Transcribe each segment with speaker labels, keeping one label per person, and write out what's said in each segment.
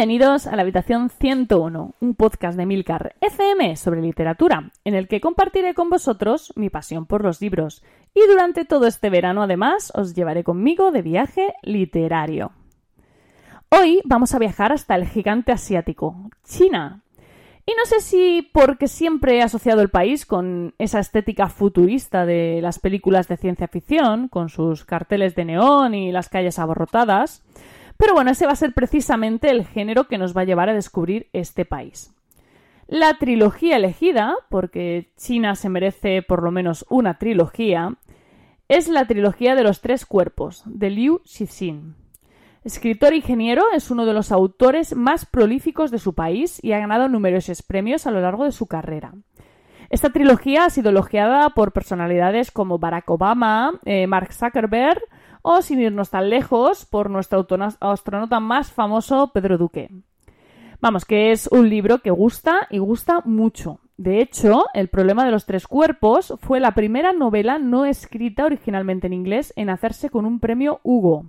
Speaker 1: Bienvenidos a la habitación 101, un podcast de Milcar FM sobre literatura, en el que compartiré con vosotros mi pasión por los libros. Y durante todo este verano, además, os llevaré conmigo de viaje literario. Hoy vamos a viajar hasta el gigante asiático, China. Y no sé si porque siempre he asociado el país con esa estética futurista de las películas de ciencia ficción, con sus carteles de neón y las calles abarrotadas, pero bueno, ese va a ser precisamente el género que nos va a llevar a descubrir este país. La trilogía elegida, porque China se merece por lo menos una trilogía, es la trilogía de los tres cuerpos, de Liu Cixin. Escritor e ingeniero, es uno de los autores más prolíficos de su país y ha ganado numerosos premios a lo largo de su carrera. Esta trilogía ha sido elogiada por personalidades como Barack Obama, eh, Mark Zuckerberg o, sin irnos tan lejos, por nuestro astronauta más famoso, Pedro Duque. Vamos, que es un libro que gusta y gusta mucho. De hecho, El problema de los tres cuerpos fue la primera novela no escrita originalmente en inglés en hacerse con un premio Hugo.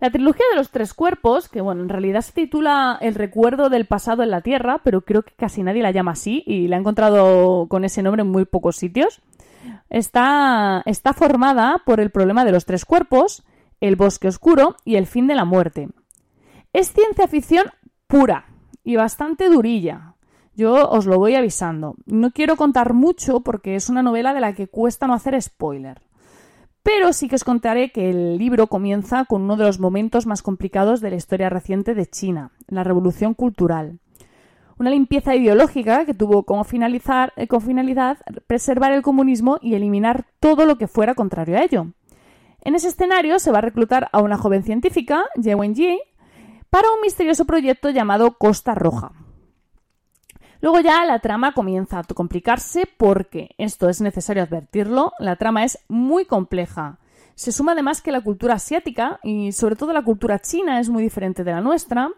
Speaker 1: La trilogía de los tres cuerpos, que bueno, en realidad se titula El recuerdo del pasado en la Tierra, pero creo que casi nadie la llama así y la he encontrado con ese nombre en muy pocos sitios está, formada por el problema de los tres cuerpos, el bosque oscuro y el fin de la muerte. Es ciencia ficción pura y bastante durilla. Yo os lo voy avisando. No quiero contar mucho porque es una novela de la que cuesta no hacer spoiler. Pero sí que os contaré que el libro comienza con uno de los momentos más complicados de la historia reciente de China, la Revolución Cultural una limpieza ideológica que tuvo como, finalizar, eh, finalidad preservar el comunismo y eliminar todo lo que fuera contrario a ello. En ese escenario se va a reclutar a una joven científica, Ye Wenji, para un misterioso proyecto llamado Costa Roja. Luego ya la trama comienza a complicarse porque, esto es necesario advertirlo, la trama es muy compleja. Se suma además que la cultura asiática y sobre todo la cultura china es muy diferente de la nuestra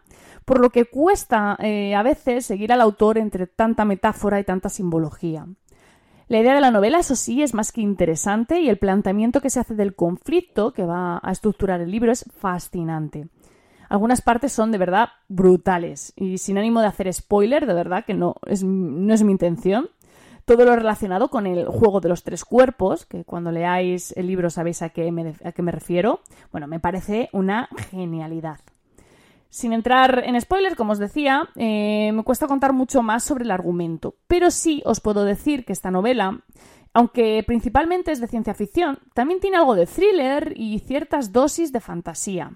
Speaker 1: por lo que cuesta eh, a veces seguir al autor entre tanta metáfora y tanta simbología. La idea de la novela, eso sí, es más que interesante y el planteamiento que se hace del conflicto que va a estructurar el libro es fascinante. Algunas partes son de verdad brutales y sin ánimo de hacer spoiler, de verdad que no es, no es mi intención. Todo lo relacionado con el juego de los tres cuerpos, que cuando leáis el libro sabéis a qué me, a qué me refiero, bueno, me parece una genialidad. Sin entrar en spoilers, como os decía, eh, me cuesta contar mucho más sobre el argumento, pero sí os puedo decir que esta novela, aunque principalmente es de ciencia ficción, también tiene algo de thriller y ciertas dosis de fantasía.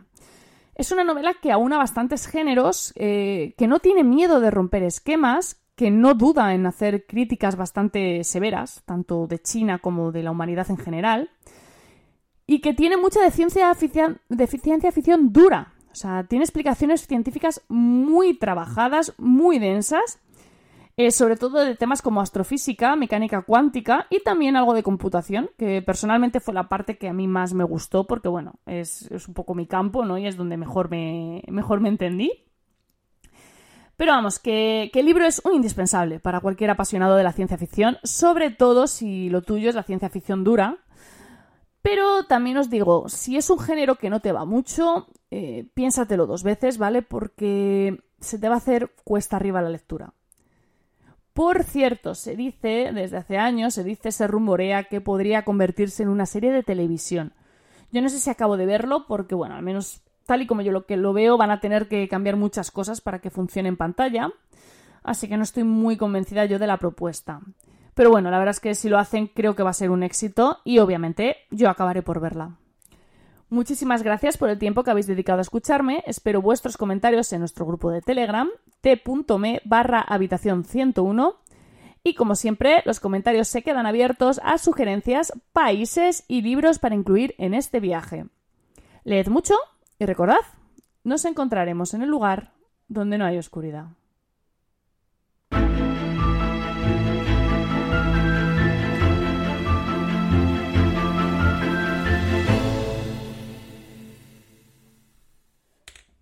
Speaker 1: Es una novela que aúna bastantes géneros, eh, que no tiene miedo de romper esquemas, que no duda en hacer críticas bastante severas, tanto de China como de la humanidad en general, y que tiene mucha de de ciencia ficción dura, o sea, tiene explicaciones científicas muy trabajadas, muy densas, eh, sobre todo de temas como astrofísica, mecánica cuántica y también algo de computación, que personalmente fue la parte que a mí más me gustó porque, bueno, es, un poco mi campo, ¿no? Y es donde mejor me, mejor me entendí. Pero vamos, que, que, el libro es un indispensable para cualquier apasionado de la ciencia ficción, sobre todo si lo tuyo es la ciencia ficción dura. Pero también os digo, si es un género que no te va mucho, eh, piénsatelo dos veces, ¿vale? Porque se te va a hacer cuesta arriba la lectura. Por cierto, se dice, desde hace años, se dice, se rumorea que podría convertirse en una serie de televisión. Yo no sé si acabo de verlo, porque, bueno, al menos tal y como yo lo lo veo, van a tener que cambiar muchas cosas para que funcione en pantalla. Así que no estoy muy convencida yo de la propuesta. Pero bueno, la verdad es que si lo hacen, creo que va a ser un éxito y obviamente yo acabaré por verla. Muchísimas gracias por el tiempo que habéis dedicado a escucharme. Espero vuestros comentarios en nuestro grupo de Telegram, t.me barra habitación 101. Y como siempre, los comentarios se quedan abiertos a sugerencias, países y libros para incluir en este viaje. Leed mucho y recordad, nos encontraremos en el lugar donde no hay oscuridad.